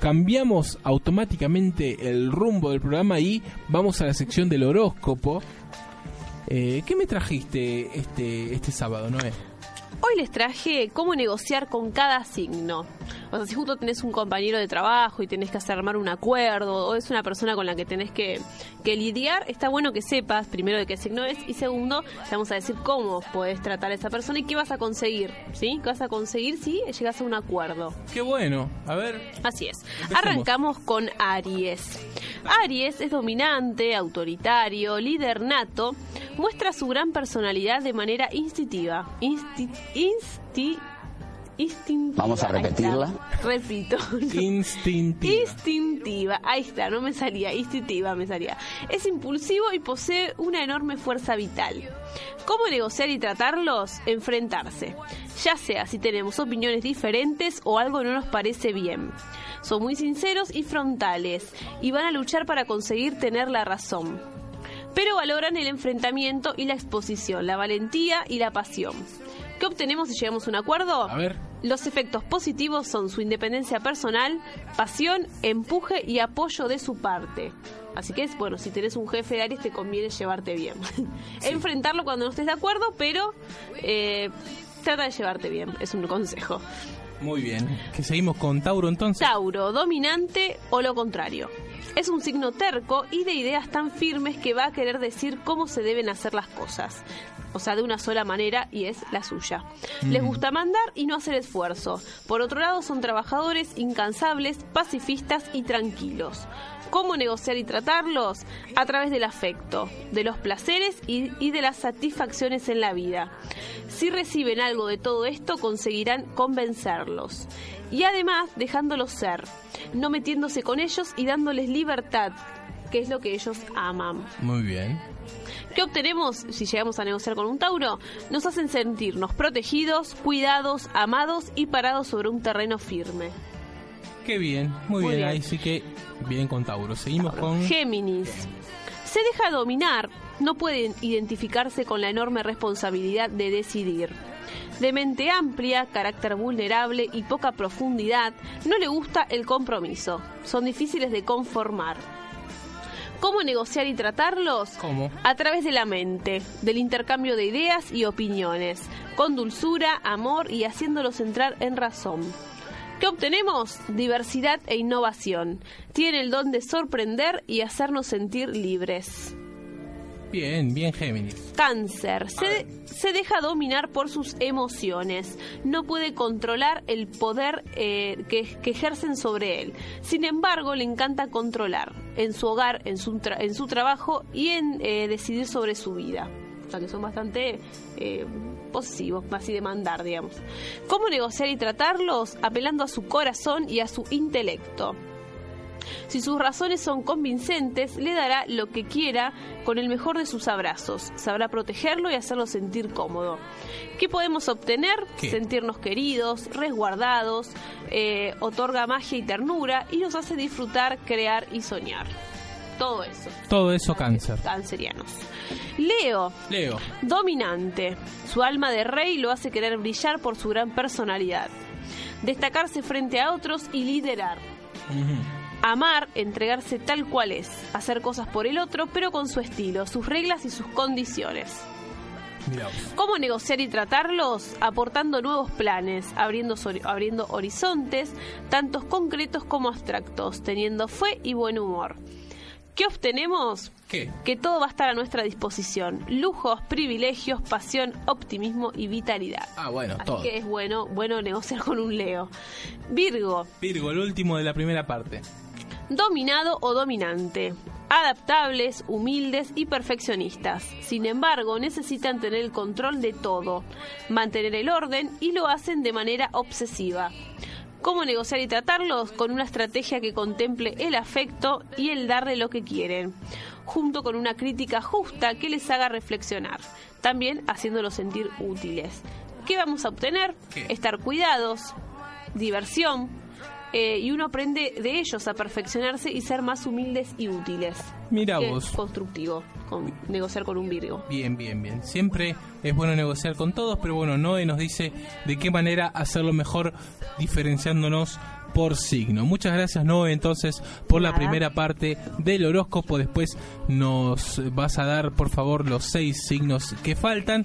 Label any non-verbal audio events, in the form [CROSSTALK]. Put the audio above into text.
Cambiamos automáticamente el rumbo del programa y vamos a la sección del horóscopo. Eh, ¿Qué me trajiste este, este sábado, Noé? Hoy les traje cómo negociar con cada signo. O sea, si justo tenés un compañero de trabajo y tenés que hacer armar un acuerdo, o es una persona con la que tenés que, que lidiar, está bueno que sepas, primero, de qué signo es, y segundo, te vamos a decir cómo podés tratar a esa persona y qué vas a conseguir, ¿sí? ¿Qué vas a conseguir si llegas a un acuerdo? Qué bueno, a ver. Así es. Empecemos. Arrancamos con Aries. Aries es dominante, autoritario, líder nato, muestra su gran personalidad de manera instintiva. Insti- insti- instintiva. Vamos a repetirla. Repito. Instintiva. Instintiva, ahí está, no me salía, instintiva me salía. Es impulsivo y posee una enorme fuerza vital. ¿Cómo negociar y tratarlos? Enfrentarse. Ya sea si tenemos opiniones diferentes o algo no nos parece bien. Son muy sinceros y frontales y van a luchar para conseguir tener la razón. Pero valoran el enfrentamiento y la exposición, la valentía y la pasión. ¿Qué obtenemos si llegamos a un acuerdo? A ver. Los efectos positivos son su independencia personal, pasión, empuje y apoyo de su parte. Así que es bueno, si tenés un jefe de Aries te conviene llevarte bien. [LAUGHS] Enfrentarlo cuando no estés de acuerdo, pero eh, trata de llevarte bien, es un consejo. Muy bien. ¿Que seguimos con Tauro entonces? Tauro, dominante o lo contrario. Es un signo terco y de ideas tan firmes que va a querer decir cómo se deben hacer las cosas. O sea, de una sola manera y es la suya. Les gusta mandar y no hacer esfuerzo. Por otro lado, son trabajadores incansables, pacifistas y tranquilos. ¿Cómo negociar y tratarlos? A través del afecto, de los placeres y, y de las satisfacciones en la vida. Si reciben algo de todo esto, conseguirán convencerlos. Y además, dejándolos ser, no metiéndose con ellos y dándoles libertad, que es lo que ellos aman. Muy bien. ¿Qué obtenemos si llegamos a negociar con un Tauro? Nos hacen sentirnos protegidos, cuidados, amados y parados sobre un terreno firme. Qué bien. Muy, Muy bien. bien. Ahí sí que bien con Tauro. Seguimos con... Géminis. Se deja dominar, no puede identificarse con la enorme responsabilidad de decidir. De mente amplia, carácter vulnerable y poca profundidad, no le gusta el compromiso. Son difíciles de conformar. ¿Cómo negociar y tratarlos? ¿Cómo? A través de la mente, del intercambio de ideas y opiniones, con dulzura, amor y haciéndolos entrar en razón. ¿Qué obtenemos? Diversidad e innovación. Tiene el don de sorprender y hacernos sentir libres. Bien, bien Géminis. Cáncer. Se, se deja dominar por sus emociones. No puede controlar el poder eh, que, que ejercen sobre él. Sin embargo, le encanta controlar en su hogar, en su, tra- en su trabajo y en eh, decidir sobre su vida. O sea, que son bastante eh, posesivos, así de mandar, digamos. ¿Cómo negociar y tratarlos? Apelando a su corazón y a su intelecto. Si sus razones son convincentes, le dará lo que quiera con el mejor de sus abrazos. Sabrá protegerlo y hacerlo sentir cómodo. ¿Qué podemos obtener? ¿Qué? Sentirnos queridos, resguardados, eh, otorga magia y ternura y nos hace disfrutar, crear y soñar. Todo eso. Todo eso cáncer. Cancerianos. Leo, Leo. dominante. Su alma de rey lo hace querer brillar por su gran personalidad. Destacarse frente a otros y liderar. Amar, entregarse tal cual es, hacer cosas por el otro, pero con su estilo, sus reglas y sus condiciones. ¿Cómo negociar y tratarlos? Aportando nuevos planes, abriendo, abriendo horizontes, tantos concretos como abstractos, teniendo fe y buen humor. ¿Qué obtenemos? ¿Qué? Que todo va a estar a nuestra disposición. Lujos, privilegios, pasión, optimismo y vitalidad. Ah, bueno, Así todo. que es bueno, bueno negociar con un Leo. Virgo, Virgo, el último de la primera parte. Dominado o dominante. Adaptables, humildes y perfeccionistas. Sin embargo, necesitan tener el control de todo, mantener el orden y lo hacen de manera obsesiva. cómo negociar y tratarlos con una estrategia que contemple el afecto y el darle lo que quieren, junto con una crítica justa que les haga reflexionar, también haciéndolos sentir útiles. ¿Qué vamos a obtener? ¿Qué? Estar cuidados, diversión, eh, y uno aprende de ellos a perfeccionarse y ser más humildes y útiles. Mira vos. Constructivo, con, negociar con un Virgo. Bien, bien, bien. Siempre es bueno negociar con todos, pero bueno, Noé nos dice de qué manera hacerlo mejor diferenciándonos por signo. Muchas gracias Noé entonces por la primera parte del horóscopo. Después nos vas a dar por favor los seis signos que faltan